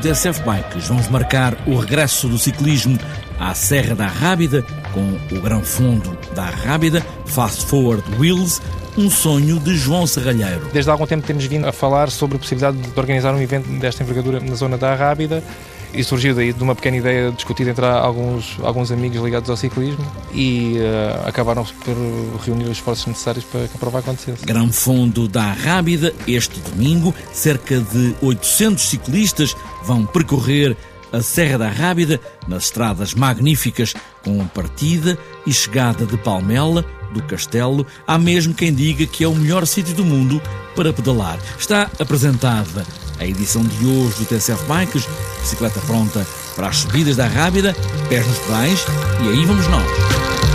TSF Bikes, vamos marcar o regresso do ciclismo à Serra da Rábida com o Grão Fundo da Rábida, Fast Forward Wheels, um sonho de João Serralheiro. Desde há algum tempo temos vindo a falar sobre a possibilidade de organizar um evento desta envergadura na zona da Rábida e surgiu daí de uma pequena ideia discutida entre alguns, alguns amigos ligados ao ciclismo e uh, acabaram por reunir os esforços necessários para que a prova acontecesse. Grão Fundo da Rábida, este domingo, cerca de 800 ciclistas vão percorrer a Serra da Rábida nas estradas magníficas com partida e chegada de Palmela, do Castelo, há mesmo quem diga que é o melhor sítio do mundo para pedalar. Está apresentada a edição de hoje do TCF Bikes, bicicleta pronta para as subidas da Rábida, pés nos pedais e aí vamos nós.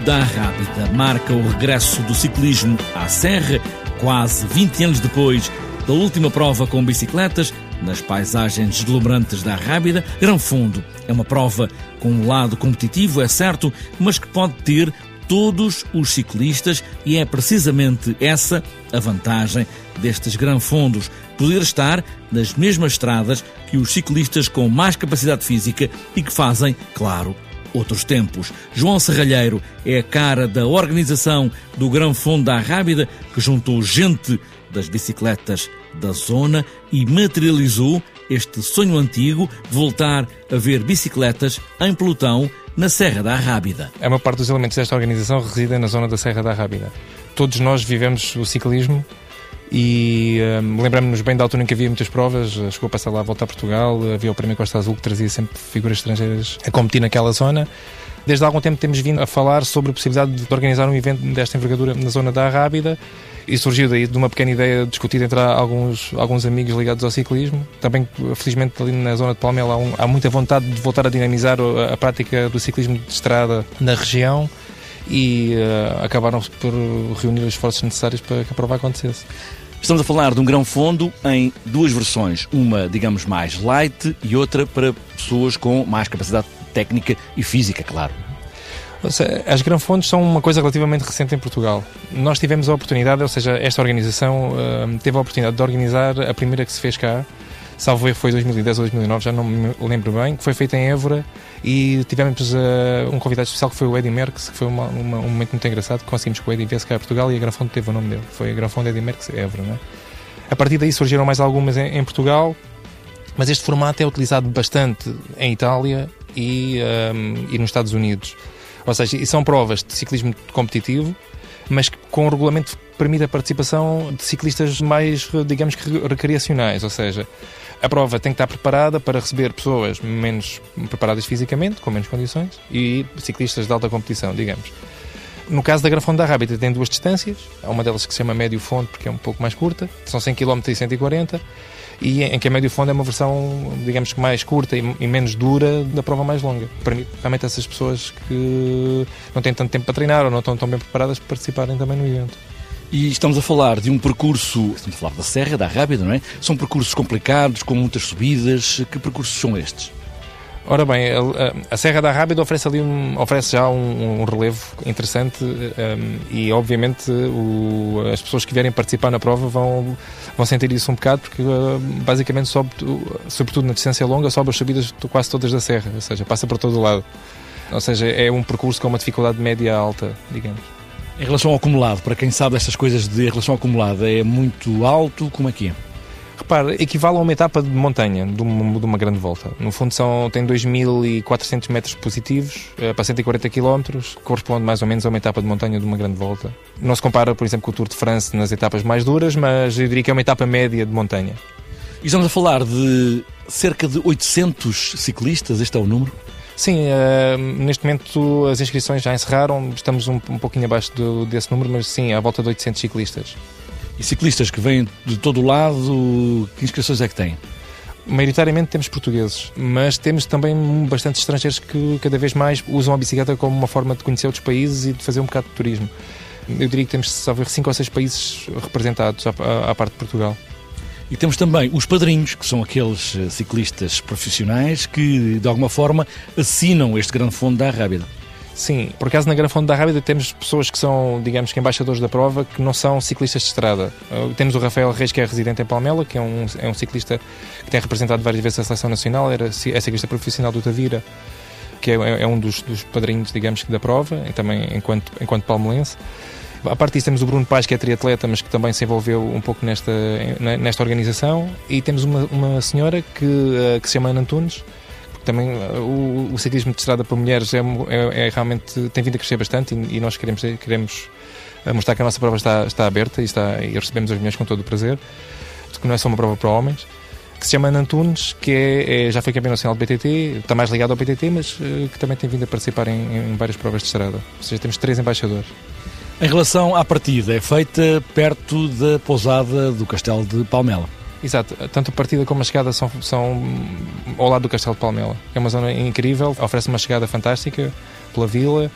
Da Rábida marca o regresso do ciclismo à Serra, quase 20 anos depois da última prova com bicicletas, nas paisagens deslumbrantes da Rábida. Grão Fundo é uma prova com um lado competitivo, é certo, mas que pode ter todos os ciclistas e é precisamente essa a vantagem destes Gran Fundos, poder estar nas mesmas estradas que os ciclistas com mais capacidade física e que fazem, claro, outros tempos. João Serralheiro é a cara da organização do Grão Fundo da Rábida, que juntou gente das bicicletas da zona e materializou este sonho antigo de voltar a ver bicicletas em pelotão na Serra da Rábida. A maior parte dos elementos desta organização reside na zona da Serra da Rábida. Todos nós vivemos o ciclismo e um, lembramos-nos bem da altura em que havia muitas provas, chegou a passar lá a volta a Portugal, havia o Prémio Costa Azul que trazia sempre figuras estrangeiras a competir naquela zona. Desde há algum tempo temos vindo a falar sobre a possibilidade de organizar um evento desta envergadura na zona da Rábida e surgiu daí de uma pequena ideia discutida entre alguns, alguns amigos ligados ao ciclismo. Também, felizmente, ali na zona de Palmela há, um, há muita vontade de voltar a dinamizar a, a, prática do ciclismo de estrada na região e uh, acabaram por reunir os esforços necessários para que a prova acontecesse. Estamos a falar de um grão fundo em duas versões, uma, digamos, mais light e outra para pessoas com mais capacidade técnica e física, claro. As granfondos são uma coisa relativamente recente em Portugal. Nós tivemos a oportunidade, ou seja, esta organização uh, teve a oportunidade de organizar a primeira que se fez cá, salvo erro foi 2010 ou 2009, já não me lembro bem, que foi feita em Évora e tivemos uh, um convidado especial que foi o Eddie Merckx, que foi uma, uma, um momento muito engraçado que conseguimos que o Eddie viesse cá a Portugal e a Granfonte teve o nome dele, foi a Granfonte Eddie Merckx Évora. Né? A partir daí surgiram mais algumas em, em, Portugal, mas este formato é utilizado bastante em Itália e, um, e nos Estados Unidos. Ou seja, são provas de ciclismo competitivo, mas que com o regulamento permite a participação de ciclistas mais, digamos que recreacionais, ou seja, a prova tem que estar preparada para receber pessoas menos preparadas fisicamente, com menos condições, e ciclistas de alta competição, digamos. No caso da Grafone da Rábida tem duas distâncias, há uma delas que se chama médio fundo porque é um pouco mais curta, são 100 km e 140 e em que a médio fundo é uma versão, digamos que mais curta e, menos dura da prova mais longa. Permite realmente essas pessoas que não têm tanto tempo para treinar ou não estão tão bem preparadas para participarem também no evento. E estamos a falar de um percurso, estamos a falar da Serra, da Rábida, não é? São percursos complicados, com muitas subidas. Que percursos são estes? Ora bem, a, a Serra da Rábida oferece ali um, oferece já um, um relevo interessante um, e obviamente o, as pessoas que vierem participar na prova vão, vão sentir isso um bocado porque uh, basicamente sobe, sobretudo na distância longa, sobe as subidas quase todas da serra, ou seja, passa por todo o lado. Ou seja, é um percurso com uma dificuldade média alta, digamos. Em relação ao acumulado, para quem sabe estas coisas de relação ao acumulado, é muito alto, como é que é? Repare, equivale a uma etapa de montanha, de uma, de uma grande volta. No fundo, são, tem 2.400 metros positivos eh, para 140 km, corresponde mais ou menos a uma etapa de montanha de uma grande volta. Não se compara, por exemplo, com o Tour de France nas etapas mais duras, mas eu diria que é uma etapa média de montanha. E estamos a falar de cerca de 800 ciclistas, este é o número? Sim, uh, neste momento as inscrições já encerraram, estamos um, um pouquinho abaixo do, desse número, mas sim, à volta de 800 ciclistas. E ciclistas que vêm de todo o lado, que inscrições é que têm? Maioritariamente temos portugueses, mas temos também bastante estrangeiros que cada vez mais usam a bicicleta como uma forma de conhecer outros países e de fazer um bocado de turismo. Eu diria que temos, salvo cinco ou seis países representados à, à parte de Portugal. E temos também os padrinhos, que são aqueles eh, ciclistas profissionais que, de alguma forma, assinam este grande fundo da Rábida. Sim, por acaso na Grande Fonte da Rábida temos pessoas que são, digamos que embaixadores da prova, que não são ciclistas de estrada. Uh, temos o Rafael Reis, que é residente em Palmela, que é um, é um ciclista que tem representado várias vezes a seleção nacional, era, é ciclista profissional do Tavira, que é, é um dos, dos, padrinhos, digamos que da prova, e também enquanto, enquanto palmelense. A parte disso temos o Bruno Paz, que é triatleta, mas que também se envolveu um pouco nesta, nesta organização, e temos uma, uma senhora que, uh, que se chama Ana Antunes, também o, o ciclismo de estrada para mulheres é, é, é, realmente tem vindo a crescer bastante e, e nós queremos, queremos uh, mostrar que a nossa prova está, está aberta e, está, e recebemos as mulheres com todo o prazer, que não é só uma prova para homens que se chama Antunes, que é, é, já foi campeão nacional do BTT, está mais ligado ao BTT, mas uh, que também tem vindo a participar em, em, várias provas de estrada. Ou seja, temos três embaixadores. Em relação à partida, é feita perto da pousada do Castelo de Palmela. Exato, tanto a partida como a chegada são, são ao lado do Castelo de Palmela. É uma zona incrível, oferece uma chegada fantástica pela vila.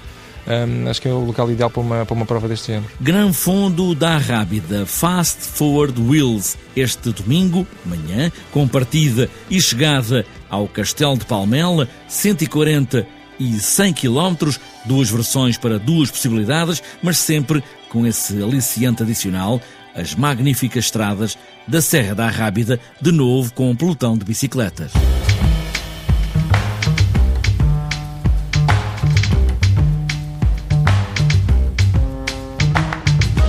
Um, acho que é o local ideal para uma, para uma prova deste género. Gran Fundo da Rábida Fast Forward Wheels, este domingo, manhã, com partida e chegada ao Castelo de Palmela, 140 e 100 km, duas versões para duas possibilidades, mas sempre com esse aliciante adicional as magníficas estradas da Serra da Rábida, de novo com um pelotão de bicicletas.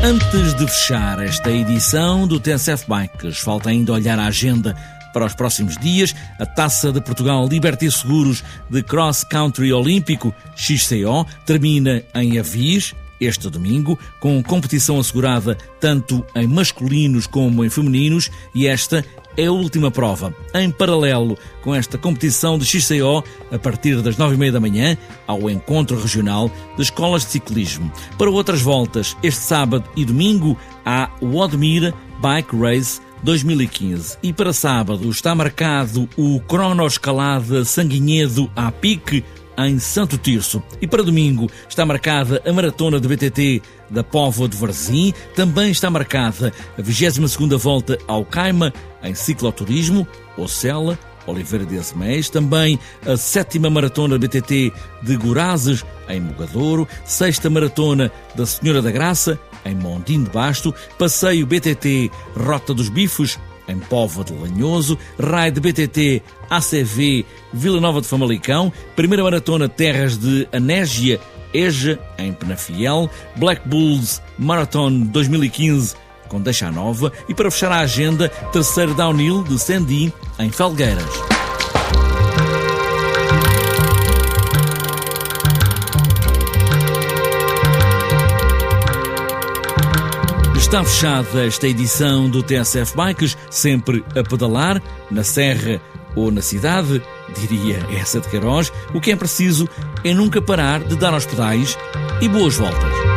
Antes de fechar esta edição do TSF Bikes, falta ainda olhar a agenda para os próximos dias. A Taça de Portugal Liberty Seguros de Cross Country Olímpico XCO termina em Avis, este domingo, com competição assegurada tanto em masculinos como em femininos, e esta é a última prova. Em paralelo com esta competição de XCO, a partir das nove e meia da manhã, ao encontro regional de escolas de ciclismo. Para outras voltas, este sábado e domingo, há o Odmira Bike Race 2015. E para sábado está marcado o Cronoescalada Sanguinhedo à Pique em Santo Tirso. E para domingo está marcada a maratona de BTT da Póvoa de Varzim, também está marcada a 22ª volta ao Caima em cicloturismo, Ocela, Oliveira de Azeméis, também a sétima maratona BTT de Gorazes, em Mogadouro, sexta maratona da Senhora da Graça, em Mondim de Basto, passeio BTT Rota dos Bifos, em Póvoa de Lanhoso, raio de BTT ACV Vila Nova de Famalicão, primeira maratona Terras de Anésia Eja, em Penafiel, Black Bulls Marathon 2015 com Deixa Nova e para fechar a agenda, terceiro downhill de Sandy em Felgueiras. Está fechada esta edição do TSF Bikes, sempre a pedalar, na serra ou na cidade, diria essa de Queiroz. O que é preciso é nunca parar de dar aos pedais e boas voltas.